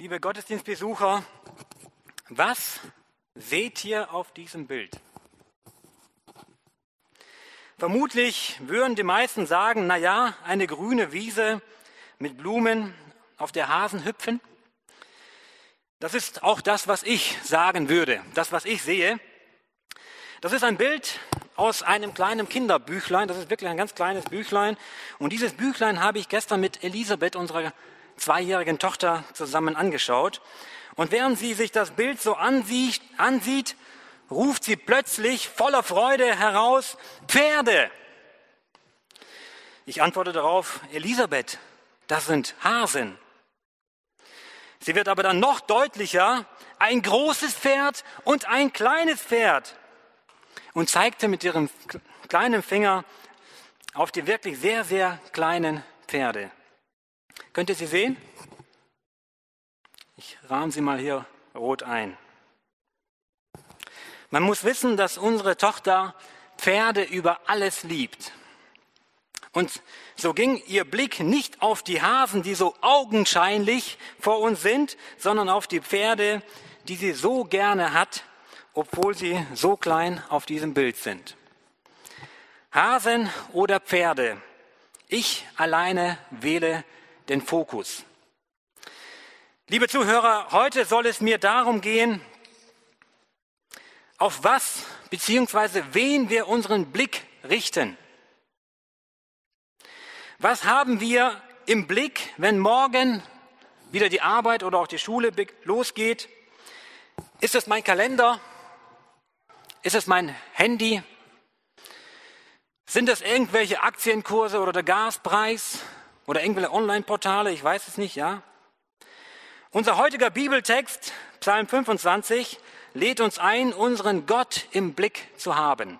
Liebe Gottesdienstbesucher, was seht ihr auf diesem Bild? Vermutlich würden die meisten sagen, na ja, eine grüne Wiese mit Blumen, auf der Hasen hüpfen. Das ist auch das, was ich sagen würde, das, was ich sehe. Das ist ein Bild aus einem kleinen Kinderbüchlein. Das ist wirklich ein ganz kleines Büchlein. Und dieses Büchlein habe ich gestern mit Elisabeth, unserer zweijährigen Tochter zusammen angeschaut. Und während sie sich das Bild so ansieht, ansieht ruft sie plötzlich voller Freude heraus, Pferde. Ich antworte darauf, Elisabeth, das sind Hasen. Sie wird aber dann noch deutlicher, ein großes Pferd und ein kleines Pferd. Und zeigte mit ihrem kleinen Finger auf die wirklich sehr, sehr kleinen Pferde. Könnt ihr sie sehen? Ich rahme sie mal hier rot ein. Man muss wissen, dass unsere Tochter Pferde über alles liebt. Und so ging ihr Blick nicht auf die Hasen, die so augenscheinlich vor uns sind, sondern auf die Pferde, die sie so gerne hat, obwohl sie so klein auf diesem Bild sind. Hasen oder Pferde? Ich alleine wähle den Fokus. Liebe Zuhörer, heute soll es mir darum gehen, auf was bzw. wen wir unseren Blick richten. Was haben wir im Blick, wenn morgen wieder die Arbeit oder auch die Schule losgeht? Ist es mein Kalender? Ist es mein Handy? Sind es irgendwelche Aktienkurse oder der Gaspreis? Oder irgendwelche Online-Portale, ich weiß es nicht, ja. Unser heutiger Bibeltext, Psalm 25, lädt uns ein, unseren Gott im Blick zu haben.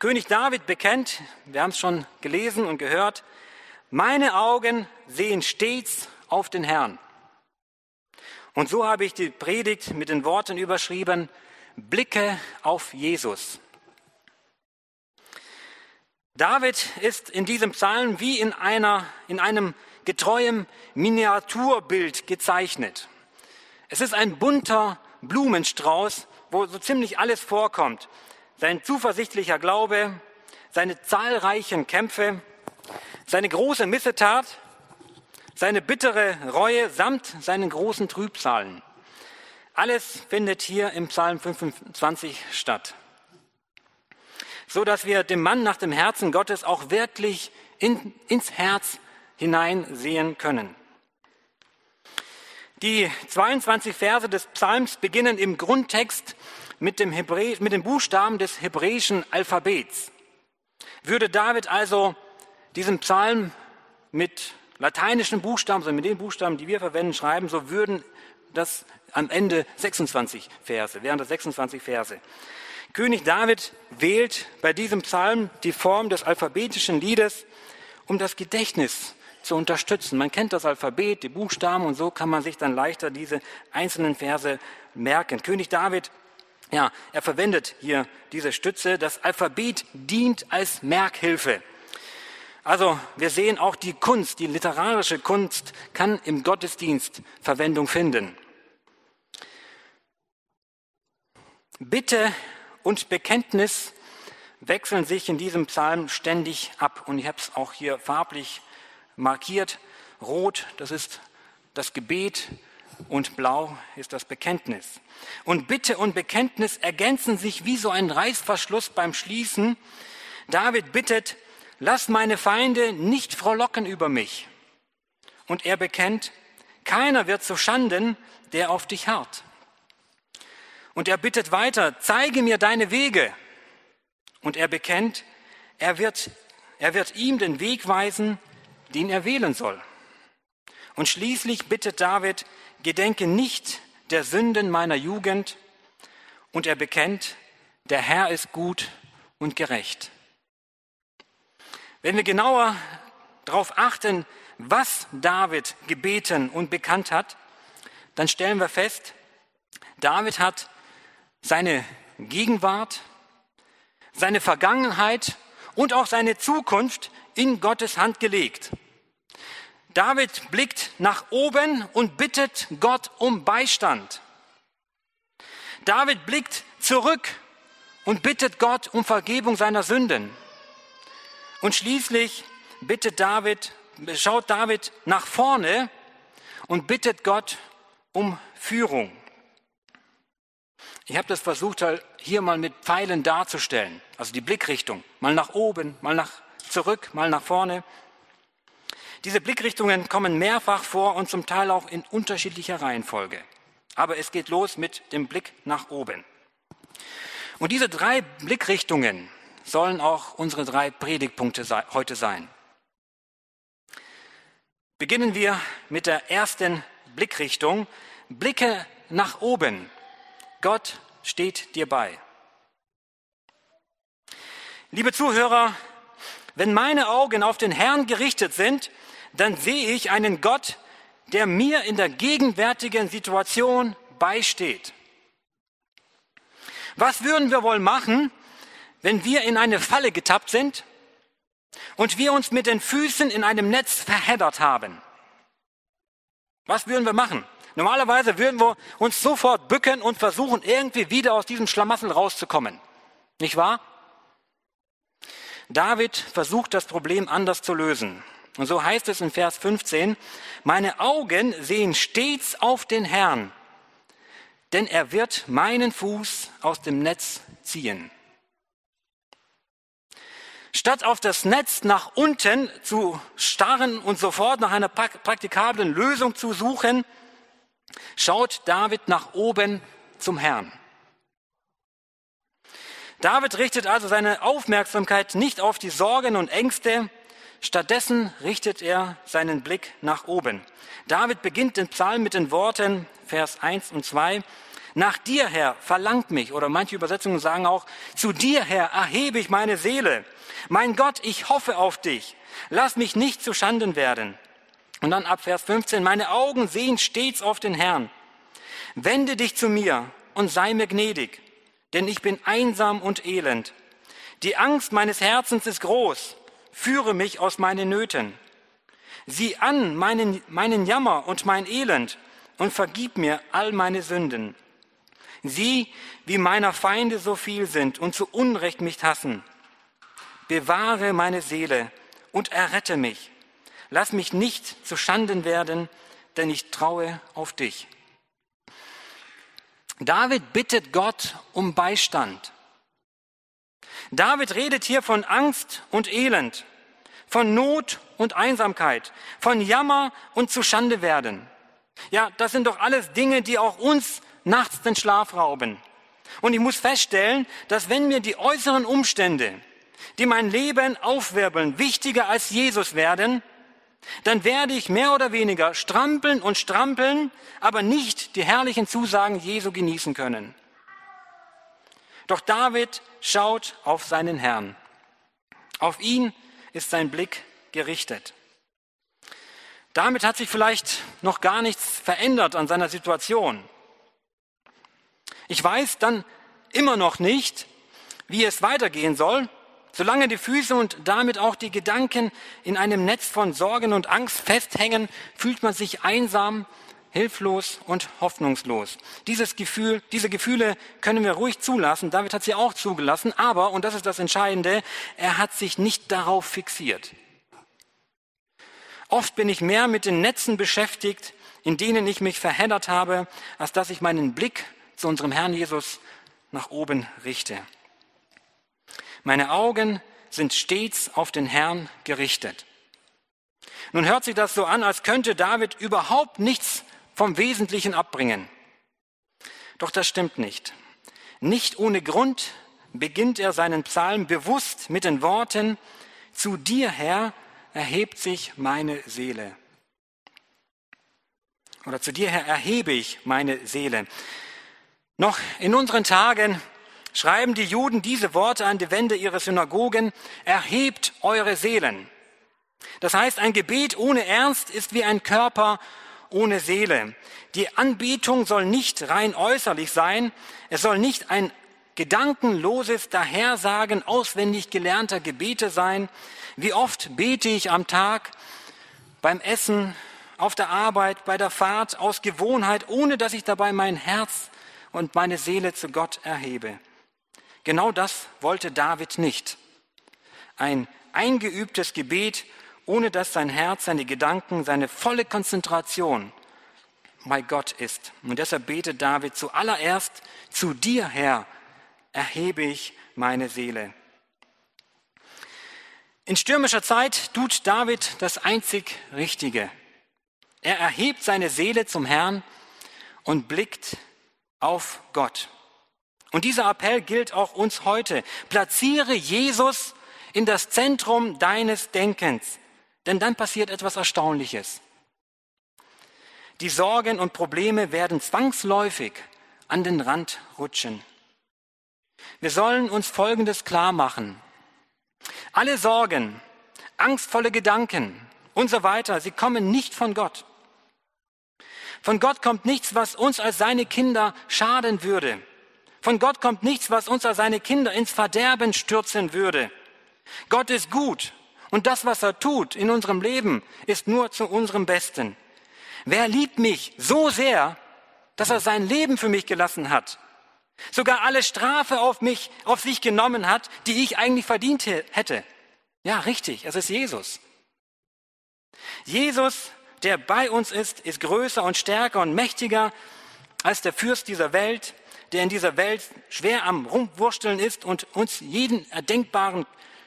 König David bekennt, wir haben es schon gelesen und gehört, meine Augen sehen stets auf den Herrn. Und so habe ich die Predigt mit den Worten überschrieben, Blicke auf Jesus. David ist in diesem Psalm wie in, einer, in einem getreuen Miniaturbild gezeichnet. Es ist ein bunter Blumenstrauß, wo so ziemlich alles vorkommt. Sein zuversichtlicher Glaube, seine zahlreichen Kämpfe, seine große Missetat, seine bittere Reue samt seinen großen Trübsalen. Alles findet hier im Psalm 25 statt so dass wir dem Mann nach dem Herzen Gottes auch wirklich in, ins Herz hineinsehen können. Die 22 Verse des Psalms beginnen im Grundtext mit dem, Hebrä mit dem Buchstaben des hebräischen Alphabets. Würde David also diesen Psalm mit lateinischen Buchstaben, also mit den Buchstaben, die wir verwenden, schreiben, so würden das am Ende 26 Verse, wären das 26 Verse. König David wählt bei diesem Psalm die Form des alphabetischen Liedes, um das Gedächtnis zu unterstützen. Man kennt das Alphabet, die Buchstaben und so kann man sich dann leichter diese einzelnen Verse merken. König David, ja, er verwendet hier diese Stütze. Das Alphabet dient als Merkhilfe. Also wir sehen auch die Kunst, die literarische Kunst kann im Gottesdienst Verwendung finden. Bitte und Bekenntnis wechseln sich in diesem Psalm ständig ab. Und ich habe es auch hier farblich markiert. Rot, das ist das Gebet und blau ist das Bekenntnis. Und Bitte und Bekenntnis ergänzen sich wie so ein Reißverschluss beim Schließen. David bittet, lass meine Feinde nicht frohlocken über mich. Und er bekennt, keiner wird zu Schanden, der auf dich harrt. Und er bittet weiter, zeige mir deine Wege. Und er bekennt, er wird, er wird ihm den Weg weisen, den er wählen soll. Und schließlich bittet David, gedenke nicht der Sünden meiner Jugend. Und er bekennt, der Herr ist gut und gerecht. Wenn wir genauer darauf achten, was David gebeten und bekannt hat, dann stellen wir fest, David hat seine Gegenwart, seine Vergangenheit und auch seine Zukunft in Gottes Hand gelegt. David blickt nach oben und bittet Gott um Beistand. David blickt zurück und bittet Gott um Vergebung seiner Sünden. Und schließlich bittet David, schaut David nach vorne und bittet Gott um Führung. Ich habe das versucht, halt hier mal mit Pfeilen darzustellen, also die Blickrichtung, mal nach oben, mal nach zurück, mal nach vorne. Diese Blickrichtungen kommen mehrfach vor und zum Teil auch in unterschiedlicher Reihenfolge. Aber es geht los mit dem Blick nach oben. Und diese drei Blickrichtungen sollen auch unsere drei Predigtpunkte heute sein. Beginnen wir mit der ersten Blickrichtung. Blicke nach oben. Gott steht dir bei. Liebe Zuhörer, wenn meine Augen auf den Herrn gerichtet sind, dann sehe ich einen Gott, der mir in der gegenwärtigen Situation beisteht. Was würden wir wohl machen, wenn wir in eine Falle getappt sind und wir uns mit den Füßen in einem Netz verheddert haben? Was würden wir machen? Normalerweise würden wir uns sofort bücken und versuchen, irgendwie wieder aus diesem Schlamassel rauszukommen. Nicht wahr? David versucht das Problem anders zu lösen. Und so heißt es in Vers 15, meine Augen sehen stets auf den Herrn, denn er wird meinen Fuß aus dem Netz ziehen. Statt auf das Netz nach unten zu starren und sofort nach einer praktikablen Lösung zu suchen, schaut David nach oben zum Herrn. David richtet also seine Aufmerksamkeit nicht auf die Sorgen und Ängste, stattdessen richtet er seinen Blick nach oben. David beginnt den Psalm mit den Worten, Vers 1 und 2, nach dir, Herr, verlangt mich, oder manche Übersetzungen sagen auch, zu dir, Herr, erhebe ich meine Seele. Mein Gott, ich hoffe auf dich. Lass mich nicht zu Schanden werden. Und dann ab Vers 15, meine Augen sehen stets auf den Herrn. Wende dich zu mir und sei mir gnädig denn ich bin einsam und elend. Die Angst meines Herzens ist groß. Führe mich aus meinen Nöten. Sieh an meinen, meinen Jammer und mein Elend und vergib mir all meine Sünden. Sieh, wie meiner Feinde so viel sind und zu Unrecht mich hassen. Bewahre meine Seele und errette mich. Lass mich nicht zu Schanden werden, denn ich traue auf dich. David bittet Gott um Beistand. David redet hier von Angst und Elend, von Not und Einsamkeit, von Jammer und zu Schande werden. Ja, das sind doch alles Dinge, die auch uns nachts den Schlaf rauben. Und ich muss feststellen, dass wenn mir die äußeren Umstände, die mein Leben aufwirbeln, wichtiger als Jesus werden, dann werde ich mehr oder weniger strampeln und strampeln, aber nicht die herrlichen Zusagen Jesu genießen können. Doch David schaut auf seinen Herrn. Auf ihn ist sein Blick gerichtet. Damit hat sich vielleicht noch gar nichts verändert an seiner Situation. Ich weiß dann immer noch nicht, wie es weitergehen soll, Solange die Füße und damit auch die Gedanken in einem Netz von Sorgen und Angst festhängen, fühlt man sich einsam, hilflos und hoffnungslos. Dieses Gefühl, diese Gefühle können wir ruhig zulassen. David hat sie auch zugelassen, aber, und das ist das Entscheidende, er hat sich nicht darauf fixiert. Oft bin ich mehr mit den Netzen beschäftigt, in denen ich mich verheddert habe, als dass ich meinen Blick zu unserem Herrn Jesus nach oben richte. Meine Augen sind stets auf den Herrn gerichtet. Nun hört sich das so an, als könnte David überhaupt nichts vom Wesentlichen abbringen. Doch das stimmt nicht. Nicht ohne Grund beginnt er seinen Psalm bewusst mit den Worten, zu dir, Herr, erhebt sich meine Seele. Oder zu dir, Herr, erhebe ich meine Seele. Noch in unseren Tagen schreiben die Juden diese Worte an die Wände ihrer Synagogen, erhebt eure Seelen. Das heißt, ein Gebet ohne Ernst ist wie ein Körper ohne Seele. Die Anbetung soll nicht rein äußerlich sein, es soll nicht ein gedankenloses Dahersagen auswendig gelernter Gebete sein. Wie oft bete ich am Tag beim Essen, auf der Arbeit, bei der Fahrt, aus Gewohnheit, ohne dass ich dabei mein Herz und meine Seele zu Gott erhebe. Genau das wollte David nicht. Ein eingeübtes Gebet, ohne dass sein Herz, seine Gedanken, seine volle Konzentration bei Gott ist. Und deshalb betet David zuallererst, zu dir, Herr, erhebe ich meine Seele. In stürmischer Zeit tut David das einzig Richtige. Er erhebt seine Seele zum Herrn und blickt auf Gott. Und dieser Appell gilt auch uns heute. Platziere Jesus in das Zentrum deines Denkens, denn dann passiert etwas Erstaunliches. Die Sorgen und Probleme werden zwangsläufig an den Rand rutschen. Wir sollen uns Folgendes klar machen. Alle Sorgen, angstvolle Gedanken und so weiter, sie kommen nicht von Gott. Von Gott kommt nichts, was uns als seine Kinder schaden würde. Von Gott kommt nichts, was uns als seine Kinder ins Verderben stürzen würde. Gott ist gut und das, was er tut in unserem Leben, ist nur zu unserem Besten. Wer liebt mich so sehr, dass er sein Leben für mich gelassen hat? Sogar alle Strafe auf mich, auf sich genommen hat, die ich eigentlich verdient hätte. Ja, richtig, es ist Jesus. Jesus, der bei uns ist, ist größer und stärker und mächtiger als der Fürst dieser Welt, der in dieser Welt schwer am Rumwursteln ist und uns jeden erdenkbaren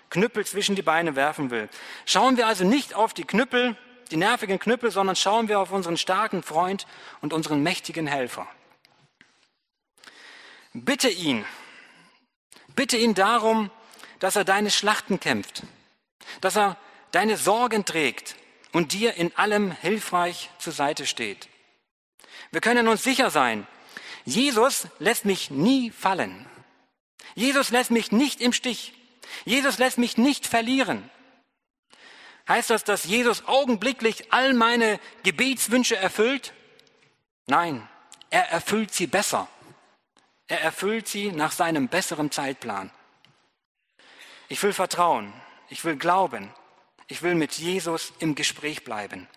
Knüppel zwischen die Beine werfen will. Schauen wir also nicht auf die Knüppel, die nervigen Knüppel, sondern schauen wir auf unseren starken Freund und unseren mächtigen Helfer. Bitte ihn, bitte ihn darum, dass er deine Schlachten kämpft, dass er deine Sorgen trägt und dir in allem hilfreich zur Seite steht. Wir können uns sicher sein, Jesus lässt mich nie fallen. Jesus lässt mich nicht im Stich. Jesus lässt mich nicht verlieren. Heißt das, dass Jesus augenblicklich all meine Gebetswünsche erfüllt? Nein, er erfüllt sie besser. Er erfüllt sie nach seinem besseren Zeitplan. Ich will vertrauen, ich will glauben, ich will mit Jesus im Gespräch bleiben.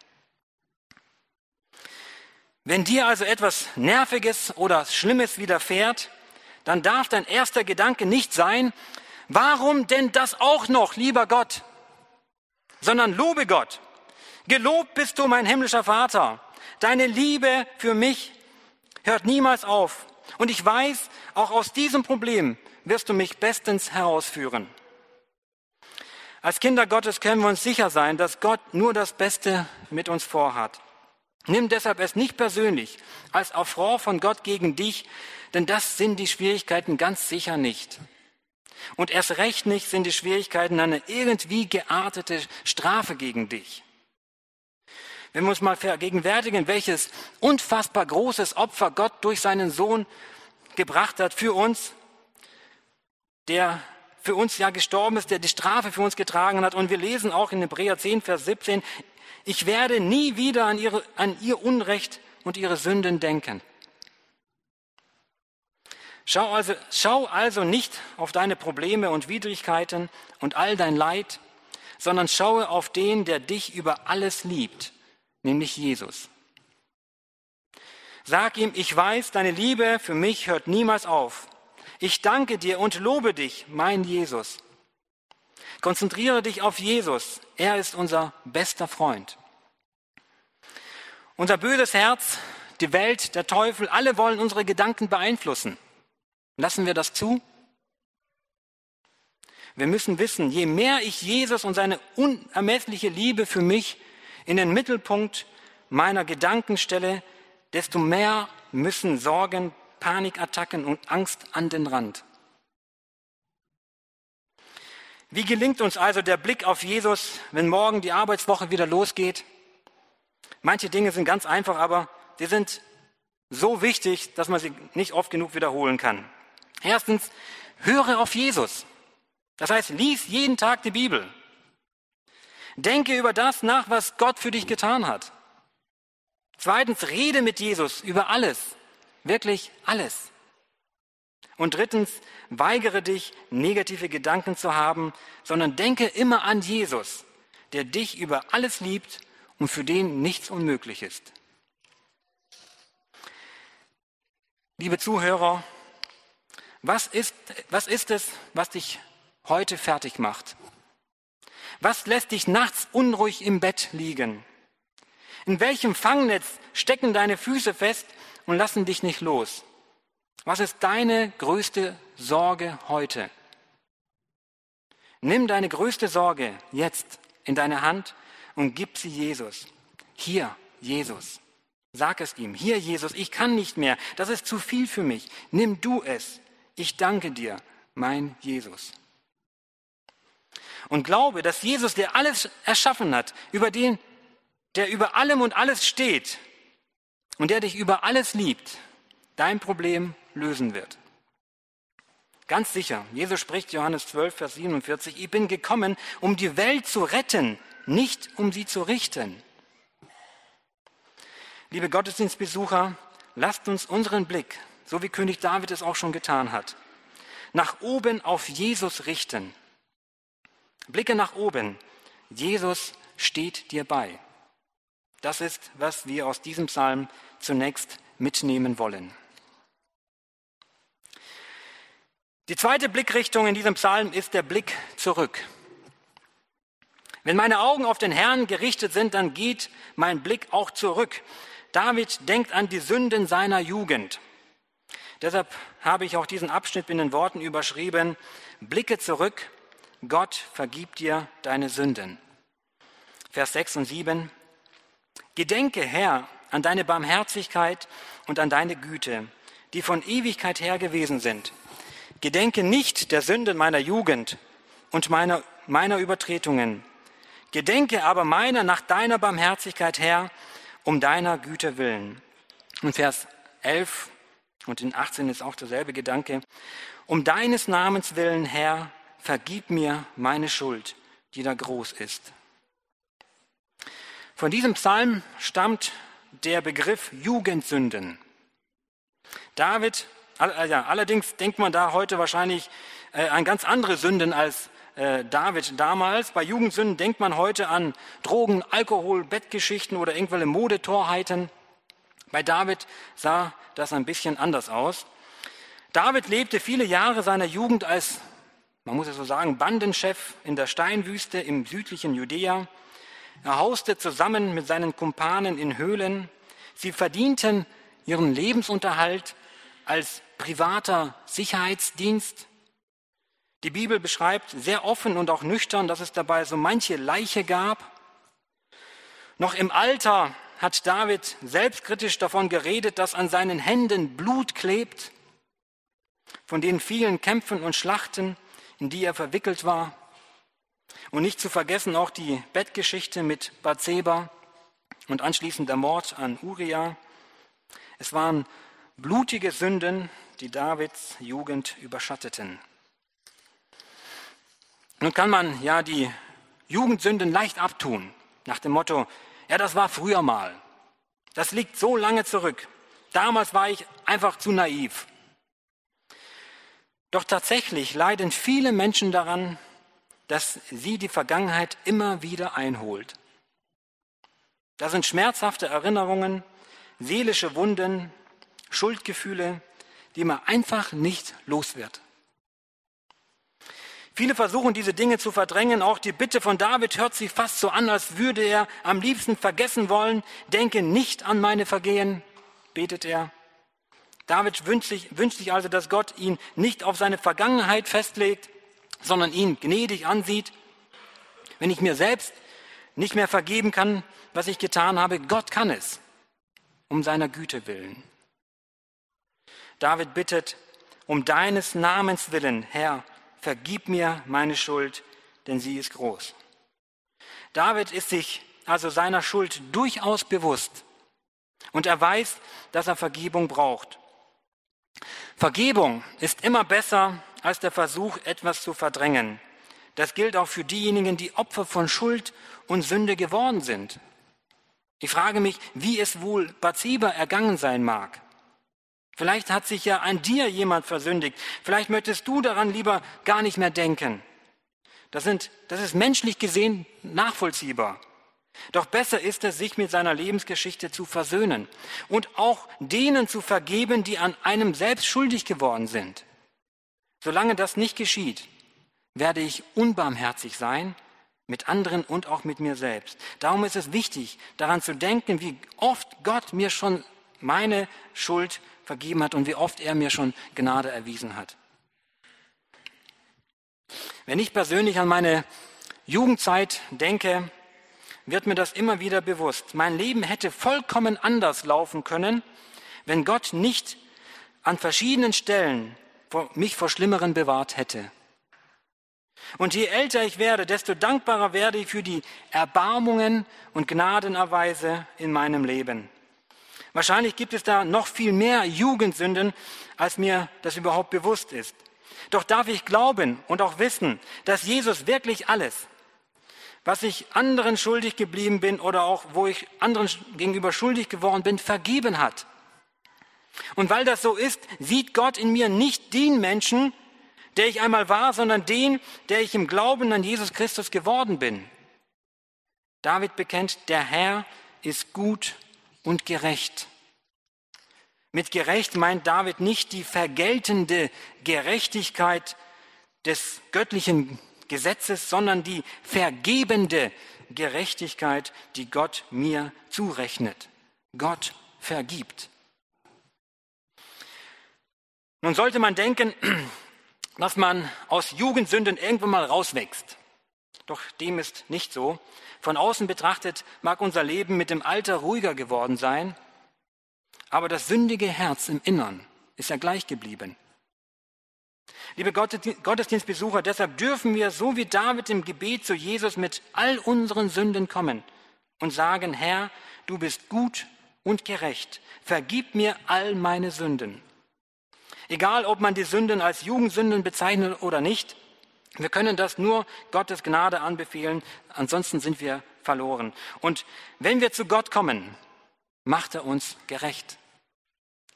Wenn dir also etwas Nerviges oder Schlimmes widerfährt, dann darf dein erster Gedanke nicht sein, warum denn das auch noch, lieber Gott? sondern lobe Gott. Gelobt bist du, mein himmlischer Vater. Deine Liebe für mich hört niemals auf. Und ich weiß, auch aus diesem Problem wirst du mich bestens herausführen. Als Kinder Gottes können wir uns sicher sein, dass Gott nur das Beste mit uns vorhat. Nimm deshalb es nicht persönlich als Affront von Gott gegen dich, denn das sind die Schwierigkeiten ganz sicher nicht. Und erst recht nicht sind die Schwierigkeiten eine irgendwie geartete Strafe gegen dich. Wenn wir uns mal vergegenwärtigen, welches unfassbar großes Opfer Gott durch seinen Sohn gebracht hat für uns, der für uns ja gestorben ist, der die Strafe für uns getragen hat. Und wir lesen auch in Hebräer 10, Vers 17, ich werde nie wieder an, ihre, an ihr Unrecht und ihre Sünden denken. Schau also, schau also nicht auf deine Probleme und Widrigkeiten und all dein Leid, sondern schaue auf den, der dich über alles liebt, nämlich Jesus. Sag ihm, ich weiß, deine Liebe für mich hört niemals auf. Ich danke dir und lobe dich, mein Jesus. Konzentriere dich auf Jesus. Er ist unser bester Freund. Unser böses Herz, die Welt, der Teufel, alle wollen unsere Gedanken beeinflussen. Lassen wir das zu? Wir müssen wissen, je mehr ich Jesus und seine unermessliche Liebe für mich in den Mittelpunkt meiner Gedanken stelle, desto mehr müssen Sorgen, Panikattacken und Angst an den Rand. Wie gelingt uns also der Blick auf Jesus, wenn morgen die Arbeitswoche wieder losgeht? Manche Dinge sind ganz einfach, aber sie sind so wichtig, dass man sie nicht oft genug wiederholen kann. Erstens, höre auf Jesus. Das heißt, lies jeden Tag die Bibel. Denke über das nach, was Gott für dich getan hat. Zweitens, rede mit Jesus über alles. Wirklich alles. Und drittens, weigere dich, negative Gedanken zu haben, sondern denke immer an Jesus, der dich über alles liebt und für den nichts unmöglich ist. Liebe Zuhörer, was ist, was ist es, was dich heute fertig macht? Was lässt dich nachts unruhig im Bett liegen? In welchem Fangnetz stecken deine Füße fest und lassen dich nicht los? Was ist deine größte Sorge heute? Nimm deine größte Sorge jetzt in deine Hand und gib sie Jesus. Hier, Jesus. Sag es ihm. Hier, Jesus, ich kann nicht mehr. Das ist zu viel für mich. Nimm du es. Ich danke dir, mein Jesus. Und glaube, dass Jesus, der alles erschaffen hat, über den, der über allem und alles steht und der dich über alles liebt, dein Problem lösen wird. Ganz sicher, Jesus spricht Johannes 12, Vers 47, ich bin gekommen, um die Welt zu retten, nicht um sie zu richten. Liebe Gottesdienstbesucher, lasst uns unseren Blick, so wie König David es auch schon getan hat, nach oben auf Jesus richten. Blicke nach oben. Jesus steht dir bei. Das ist, was wir aus diesem Psalm zunächst mitnehmen wollen. Die zweite Blickrichtung in diesem Psalm ist der Blick zurück. Wenn meine Augen auf den Herrn gerichtet sind, dann geht mein Blick auch zurück. David denkt an die Sünden seiner Jugend. Deshalb habe ich auch diesen Abschnitt in den Worten überschrieben, blicke zurück, Gott vergibt dir deine Sünden. Vers 6 und 7, Gedenke, Herr, an deine Barmherzigkeit und an deine Güte, die von Ewigkeit her gewesen sind. Gedenke nicht der Sünden meiner Jugend und meiner, meiner Übertretungen. Gedenke aber meiner nach deiner Barmherzigkeit, Herr, um deiner Güte willen. Und Vers 11 und in 18 ist auch derselbe Gedanke. Um deines Namens willen, Herr, vergib mir meine Schuld, die da groß ist. Von diesem Psalm stammt der Begriff Jugendsünden. David, allerdings denkt man da heute wahrscheinlich äh, an ganz andere Sünden als äh, David damals. Bei Jugendsünden denkt man heute an Drogen, Alkohol, Bettgeschichten oder irgendwelche Modetorheiten. Bei David sah das ein bisschen anders aus. David lebte viele Jahre seiner Jugend als, man muss es so sagen, Bandenchef in der Steinwüste im südlichen Judäa. Er hauste zusammen mit seinen Kumpanen in Höhlen. Sie verdienten ihren Lebensunterhalt als privater Sicherheitsdienst. Die Bibel beschreibt sehr offen und auch nüchtern, dass es dabei so manche Leiche gab. Noch im Alter hat David selbstkritisch davon geredet, dass an seinen Händen Blut klebt, von den vielen Kämpfen und Schlachten, in die er verwickelt war. Und nicht zu vergessen auch die Bettgeschichte mit Bathseba und anschließend der Mord an Uriah. Es waren blutige Sünden, die Davids Jugend überschatteten. Nun kann man ja die Jugendsünden leicht abtun, nach dem Motto, ja, das war früher mal. Das liegt so lange zurück. Damals war ich einfach zu naiv. Doch tatsächlich leiden viele Menschen daran, dass sie die Vergangenheit immer wieder einholt. Das sind schmerzhafte Erinnerungen, seelische Wunden, Schuldgefühle, die man einfach nicht los wird. Viele versuchen diese Dinge zu verdrängen. Auch die Bitte von David hört sich fast so an, als würde er am liebsten vergessen wollen. Denke nicht an meine Vergehen, betet er. David wünscht sich, wünscht sich also, dass Gott ihn nicht auf seine Vergangenheit festlegt, sondern ihn gnädig ansieht. Wenn ich mir selbst nicht mehr vergeben kann, was ich getan habe, Gott kann es, um seiner Güte willen. David bittet, um deines Namens willen, Herr, vergib mir meine Schuld, denn sie ist groß. David ist sich also seiner Schuld durchaus bewusst und er weiß, dass er Vergebung braucht. Vergebung ist immer besser als der Versuch, etwas zu verdrängen. Das gilt auch für diejenigen, die Opfer von Schuld und Sünde geworden sind. Ich frage mich, wie es wohl Bathseba ergangen sein mag. Vielleicht hat sich ja an dir jemand versündigt. Vielleicht möchtest du daran lieber gar nicht mehr denken. Das, sind, das ist menschlich gesehen nachvollziehbar. Doch besser ist es, sich mit seiner Lebensgeschichte zu versöhnen und auch denen zu vergeben, die an einem selbst schuldig geworden sind. Solange das nicht geschieht, werde ich unbarmherzig sein mit anderen und auch mit mir selbst. Darum ist es wichtig, daran zu denken, wie oft Gott mir schon meine Schuld vergeben hat und wie oft er mir schon Gnade erwiesen hat. Wenn ich persönlich an meine Jugendzeit denke, wird mir das immer wieder bewusst. Mein Leben hätte vollkommen anders laufen können, wenn Gott nicht an verschiedenen Stellen mich vor Schlimmeren bewahrt hätte. Und je älter ich werde, desto dankbarer werde ich für die Erbarmungen und Gnadenerweise in meinem Leben. Wahrscheinlich gibt es da noch viel mehr Jugendsünden, als mir das überhaupt bewusst ist. Doch darf ich glauben und auch wissen, dass Jesus wirklich alles, was ich anderen schuldig geblieben bin oder auch wo ich anderen gegenüber schuldig geworden bin, vergeben hat. Und weil das so ist, sieht Gott in mir nicht den Menschen, der ich einmal war, sondern den, der ich im Glauben an Jesus Christus geworden bin. David bekennt, der Herr ist gut und gerecht. Mit gerecht meint David nicht die vergeltende Gerechtigkeit des göttlichen Gesetzes, sondern die vergebende Gerechtigkeit, die Gott mir zurechnet. Gott vergibt. Nun sollte man denken, dass man aus Jugendsünden irgendwann mal rauswächst. Doch dem ist nicht so. Von außen betrachtet mag unser Leben mit dem Alter ruhiger geworden sein, aber das sündige Herz im Innern ist ja gleich geblieben. Liebe Gottesdienstbesucher, deshalb dürfen wir so wie David im Gebet zu Jesus mit all unseren Sünden kommen und sagen, Herr, du bist gut und gerecht, vergib mir all meine Sünden. Egal, ob man die Sünden als Jugendsünden bezeichnet oder nicht, wir können das nur Gottes Gnade anbefehlen, ansonsten sind wir verloren. Und wenn wir zu Gott kommen, macht er uns gerecht.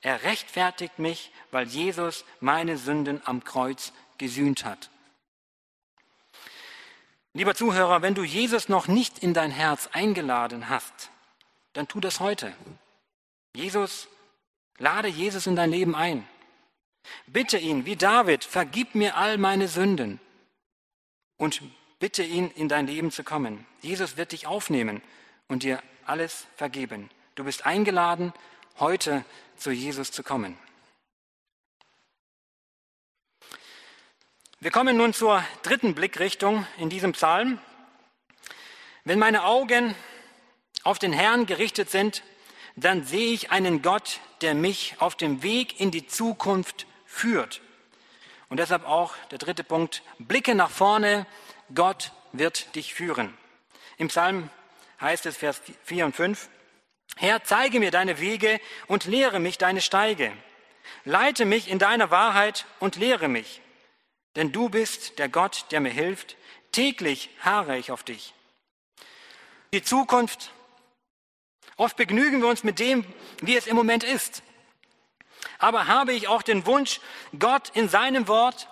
Er rechtfertigt mich, weil Jesus meine Sünden am Kreuz gesühnt hat. Lieber Zuhörer, wenn du Jesus noch nicht in dein Herz eingeladen hast, dann tu das heute. Jesus, lade Jesus in dein Leben ein. Bitte ihn, wie David, vergib mir all meine Sünden und bitte ihn, in dein Leben zu kommen. Jesus wird dich aufnehmen und dir alles vergeben. Du bist eingeladen, heute zu Jesus zu kommen. Wir kommen nun zur dritten Blickrichtung in diesem Psalm. Wenn meine Augen auf den Herrn gerichtet sind, dann sehe ich einen Gott, der mich auf dem Weg in die Zukunft führt. Und deshalb auch der dritte Punkt, blicke nach vorne, Gott wird dich führen. Im Psalm heißt es Vers 4 und 5, Herr, zeige mir deine Wege und lehre mich deine Steige. Leite mich in deiner Wahrheit und lehre mich. Denn du bist der Gott, der mir hilft. Täglich harre ich auf dich. Die Zukunft. Oft begnügen wir uns mit dem, wie es im Moment ist. Aber habe ich auch den Wunsch, Gott in seinem Wort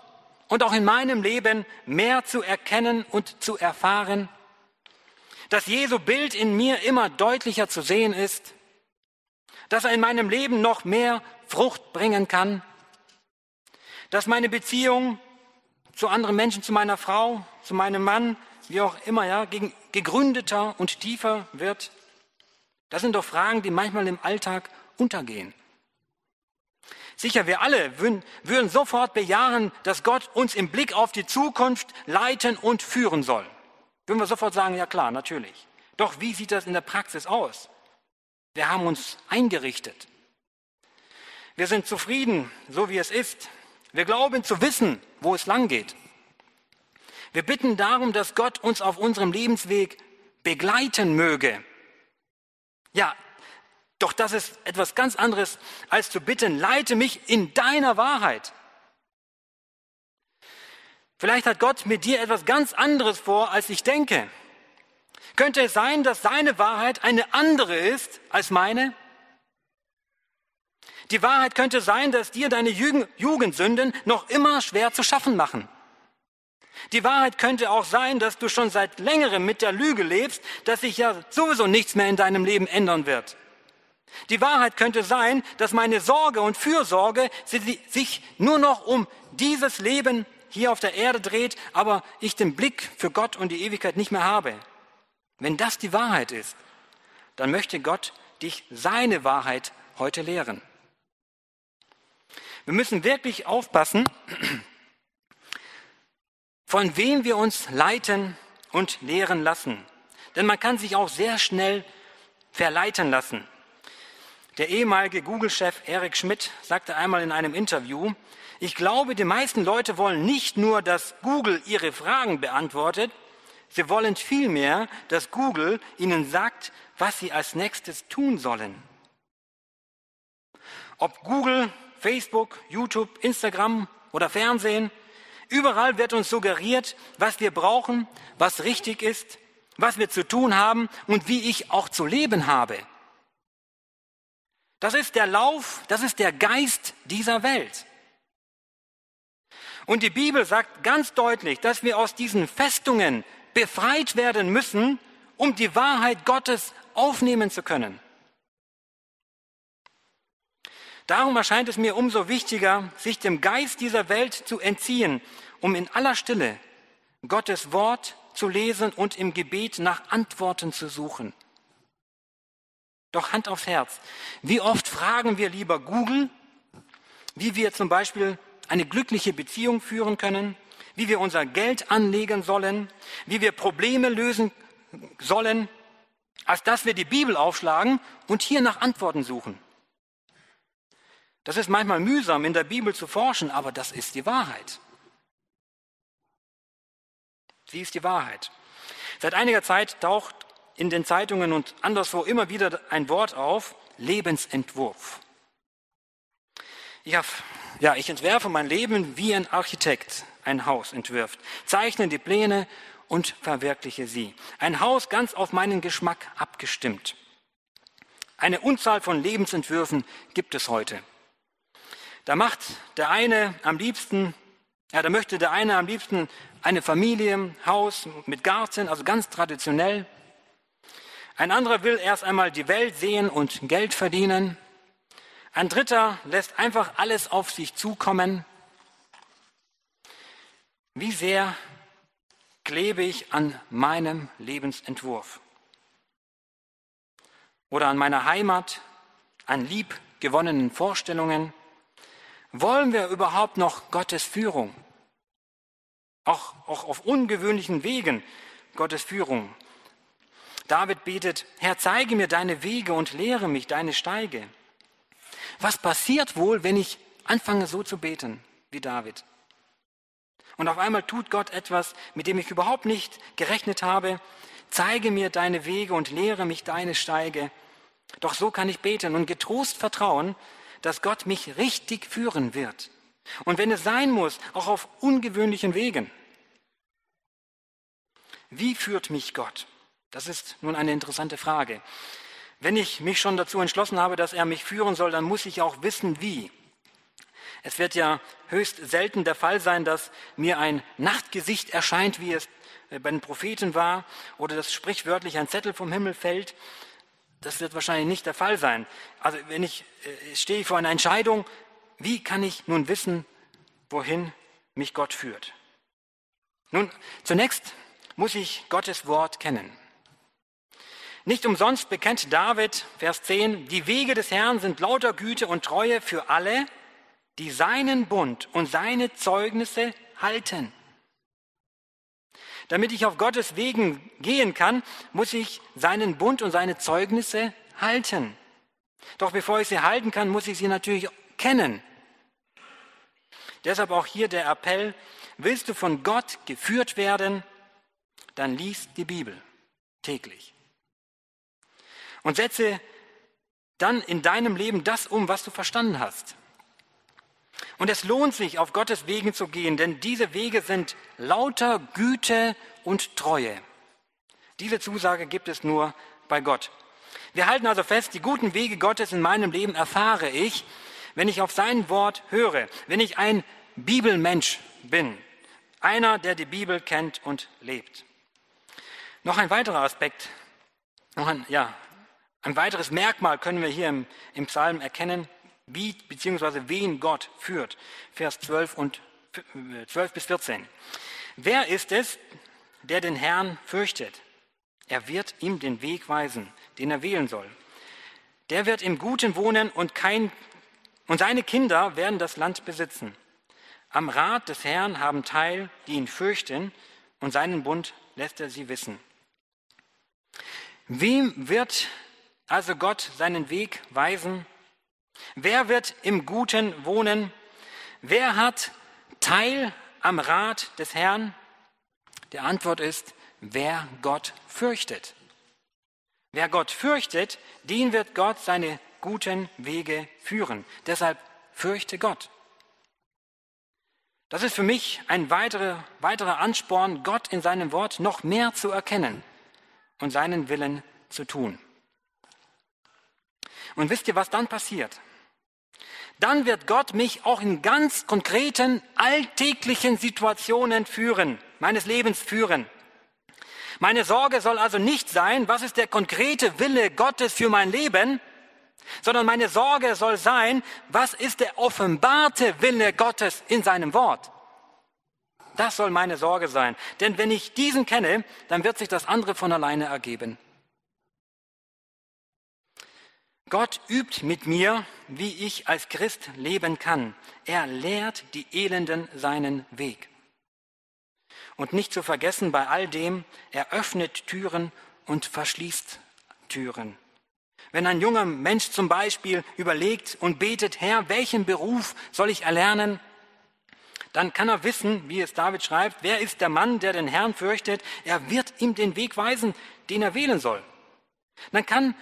und auch in meinem Leben mehr zu erkennen und zu erfahren? dass Jesu Bild in mir immer deutlicher zu sehen ist, dass er in meinem Leben noch mehr Frucht bringen kann, dass meine Beziehung zu anderen Menschen, zu meiner Frau, zu meinem Mann, wie auch immer, ja, gegründeter und tiefer wird. Das sind doch Fragen, die manchmal im Alltag untergehen. Sicher, wir alle würden, sofort bejahen, dass Gott uns im Blick auf die Zukunft leiten und führen soll. Würden wir sofort sagen, ja klar, natürlich. Doch wie sieht das in der Praxis aus? Wir haben uns eingerichtet. Wir sind zufrieden, so wie es ist. Wir glauben zu wissen, wo es lang geht. Wir bitten darum, dass Gott uns auf unserem Lebensweg begleiten möge. Ja, doch das ist etwas ganz anderes, als zu bitten, leite mich in deiner Wahrheit. Vielleicht hat Gott mit dir etwas ganz anderes vor, als ich denke. Könnte es sein, dass seine Wahrheit eine andere ist als meine? Die Wahrheit könnte sein, dass dir deine Jugendsünden noch immer schwer zu schaffen machen. Die Wahrheit könnte auch sein, dass du schon seit längerem mit der Lüge lebst, dass sich ja sowieso nichts mehr in deinem Leben ändern wird. Die Wahrheit könnte sein, dass meine Sorge und Fürsorge sich nur noch um dieses Leben hier auf der Erde dreht, aber ich den Blick für Gott und die Ewigkeit nicht mehr habe. Wenn das die Wahrheit ist, dann möchte Gott dich seine Wahrheit heute lehren. Wir müssen wirklich aufpassen, von wem wir uns leiten und lehren lassen. Denn man kann sich auch sehr schnell verleiten lassen. Der ehemalige Google-Chef Eric Schmidt sagte einmal in einem Interview, ich glaube, die meisten Leute wollen nicht nur, dass Google ihre Fragen beantwortet, sie wollen vielmehr, dass Google ihnen sagt, was sie als nächstes tun sollen. Ob Google, Facebook, YouTube, Instagram oder Fernsehen, überall wird uns suggeriert, was wir brauchen, was richtig ist, was wir zu tun haben und wie ich auch zu leben habe. Das ist der Lauf, das ist der Geist dieser Welt. Und die Bibel sagt ganz deutlich, dass wir aus diesen Festungen befreit werden müssen, um die Wahrheit Gottes aufnehmen zu können. Darum erscheint es mir umso wichtiger, sich dem Geist dieser Welt zu entziehen, um in aller Stille Gottes Wort zu lesen und im Gebet nach Antworten zu suchen. Doch Hand aufs Herz, wie oft fragen wir lieber Google, wie wir zum Beispiel eine glückliche Beziehung führen können, wie wir unser Geld anlegen sollen, wie wir Probleme lösen sollen, als dass wir die Bibel aufschlagen und hier nach Antworten suchen. Das ist manchmal mühsam, in der Bibel zu forschen, aber das ist die Wahrheit. Sie ist die Wahrheit. Seit einiger Zeit taucht in den Zeitungen und anderswo immer wieder ein Wort auf, Lebensentwurf. Ich, hab, ja, ich entwerfe mein Leben wie ein Architekt ein Haus entwirft, zeichne die Pläne und verwirkliche sie. Ein Haus ganz auf meinen Geschmack abgestimmt. Eine Unzahl von Lebensentwürfen gibt es heute. Da macht der eine am liebsten, ja, da möchte der eine am liebsten eine Familie, Haus mit Garten, also ganz traditionell. Ein anderer will erst einmal die Welt sehen und Geld verdienen. Ein dritter lässt einfach alles auf sich zukommen. Wie sehr klebe ich an meinem Lebensentwurf oder an meiner Heimat, an liebgewonnenen Vorstellungen? Wollen wir überhaupt noch Gottes Führung? Auch, auch auf ungewöhnlichen Wegen Gottes Führung. David betet, Herr, zeige mir deine Wege und lehre mich deine Steige. Was passiert wohl, wenn ich anfange so zu beten wie David? Und auf einmal tut Gott etwas, mit dem ich überhaupt nicht gerechnet habe. Zeige mir deine Wege und lehre mich deine Steige. Doch so kann ich beten und getrost vertrauen, dass Gott mich richtig führen wird. Und wenn es sein muss, auch auf ungewöhnlichen Wegen. Wie führt mich Gott? Das ist nun eine interessante Frage. Wenn ich mich schon dazu entschlossen habe, dass er mich führen soll, dann muss ich auch wissen, wie. Es wird ja höchst selten der Fall sein, dass mir ein Nachtgesicht erscheint, wie es äh, bei den Propheten war, oder dass sprichwörtlich ein Zettel vom Himmel fällt. Das wird wahrscheinlich nicht der Fall sein. Also wenn ich äh, stehe vor einer Entscheidung, wie kann ich nun wissen, wohin mich Gott führt? Nun, zunächst muss ich Gottes Wort kennen. Nicht umsonst bekennt David, Vers 10, die Wege des Herrn sind lauter Güte und Treue für alle, die seinen Bund und seine Zeugnisse halten. Damit ich auf Gottes Wegen gehen kann, muss ich seinen Bund und seine Zeugnisse halten. Doch bevor ich sie halten kann, muss ich sie natürlich kennen. Deshalb auch hier der Appell, willst du von Gott geführt werden, dann lies die Bibel täglich. Und setze dann in deinem Leben das um, was du verstanden hast. Und es lohnt sich, auf Gottes Wegen zu gehen, denn diese Wege sind lauter Güte und Treue. Diese Zusage gibt es nur bei Gott. Wir halten also fest, die guten Wege Gottes in meinem Leben erfahre ich, wenn ich auf sein Wort höre, wenn ich ein Bibelmensch bin. Einer, der die Bibel kennt und lebt. Noch ein weiterer Aspekt, noch ein, ja, ein weiteres Merkmal können wir hier im, im Psalm erkennen, wie bzw. wen Gott führt. Vers 12, und, 12 bis 14. Wer ist es, der den Herrn fürchtet? Er wird ihm den Weg weisen, den er wählen soll. Der wird im Guten wohnen und, kein, und seine Kinder werden das Land besitzen. Am Rat des Herrn haben teil, die ihn fürchten, und seinen Bund lässt er sie wissen. Wem wird also Gott seinen Weg weisen? Wer wird im Guten wohnen? Wer hat Teil am Rat des Herrn? Die Antwort ist, wer Gott fürchtet. Wer Gott fürchtet, den wird Gott seine guten Wege führen. Deshalb fürchte Gott. Das ist für mich ein weiterer, weiterer Ansporn, Gott in seinem Wort noch mehr zu erkennen und seinen Willen zu tun. Und wisst ihr, was dann passiert? Dann wird Gott mich auch in ganz konkreten, alltäglichen Situationen führen, meines Lebens führen. Meine Sorge soll also nicht sein, was ist der konkrete Wille Gottes für mein Leben, sondern meine Sorge soll sein, was ist der offenbarte Wille Gottes in seinem Wort. Das soll meine Sorge sein. Denn wenn ich diesen kenne, dann wird sich das andere von alleine ergeben. Gott übt mit mir, wie ich als Christ leben kann. Er lehrt die Elenden seinen Weg. Und nicht zu vergessen bei all dem, er öffnet Türen und verschließt Türen. Wenn ein junger Mensch zum Beispiel überlegt und betet, Herr, welchen Beruf soll ich erlernen? Dann kann er wissen, wie es David schreibt, wer ist der Mann, der den Herrn fürchtet? Er wird ihm den Weg weisen, den er wählen soll. Dann kann,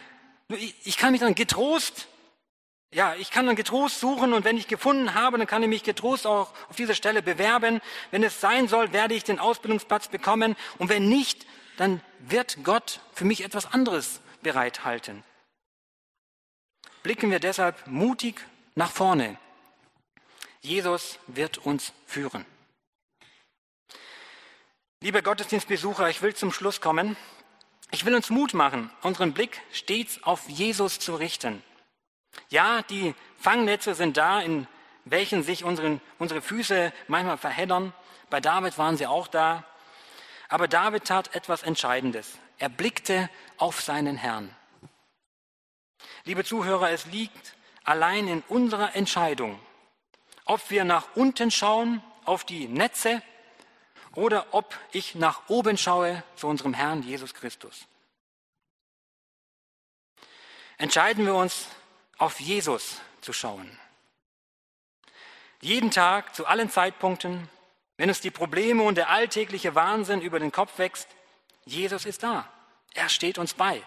ich kann mich dann getrost ja, ich kann dann getrost suchen und wenn ich gefunden habe, dann kann ich mich getrost auch auf diese Stelle bewerben. Wenn es sein soll, werde ich den Ausbildungsplatz bekommen und wenn nicht, dann wird Gott für mich etwas anderes bereithalten. Blicken wir deshalb mutig nach vorne. Jesus wird uns führen. Liebe Gottesdienstbesucher, ich will zum Schluss kommen. Ich will uns Mut machen, unseren Blick stets auf Jesus zu richten. Ja, die Fangnetze sind da, in welchen sich unseren, unsere Füße manchmal verheddern. Bei David waren sie auch da. Aber David tat etwas Entscheidendes. Er blickte auf seinen Herrn. Liebe Zuhörer, es liegt allein in unserer Entscheidung, ob wir nach unten schauen auf die Netze oder ob ich nach oben schaue zu unserem Herrn Jesus Christus. Entscheiden wir uns auf Jesus zu schauen. Jeden Tag, zu allen Zeitpunkten, wenn uns die Probleme und der alltägliche Wahnsinn über den Kopf wächst, Jesus ist da. Er steht uns bei.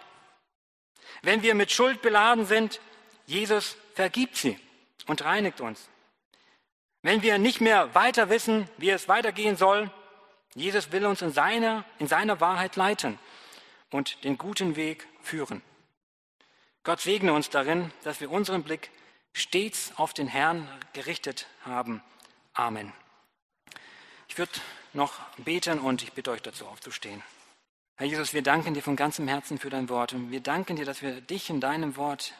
Wenn wir mit Schuld beladen sind, Jesus vergibt sie und reinigt uns. Wenn wir nicht mehr weiter wissen, wie es weitergehen soll, Jesus will uns in seiner, in seiner Wahrheit leiten und den guten Weg führen. Gott segne uns darin, dass wir unseren Blick stets auf den Herrn gerichtet haben. Amen. Ich würde noch beten und ich bitte euch dazu aufzustehen. Herr Jesus, wir danken dir von ganzem Herzen für dein Wort und wir danken dir, dass wir dich in deinem Wort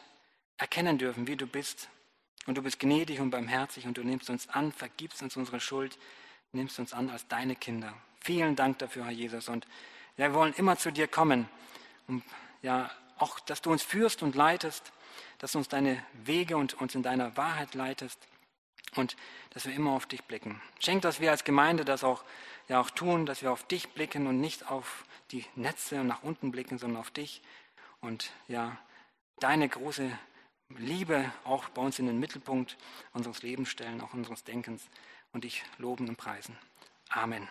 erkennen dürfen, wie du bist. Und du bist gnädig und barmherzig und du nimmst uns an, vergibst uns unsere Schuld, nimmst uns an als deine Kinder. Vielen Dank dafür, Herr Jesus. Und wir wollen immer zu dir kommen, um ja, auch, dass du uns führst und leitest, dass du uns deine Wege und uns in deiner Wahrheit leitest und dass wir immer auf dich blicken. Schenk, dass wir als Gemeinde das auch, ja auch tun, dass wir auf dich blicken und nicht auf die Netze und nach unten blicken, sondern auf dich und ja, deine große Liebe auch bei uns in den Mittelpunkt unseres Lebens stellen, auch unseres Denkens und dich loben und preisen. Amen.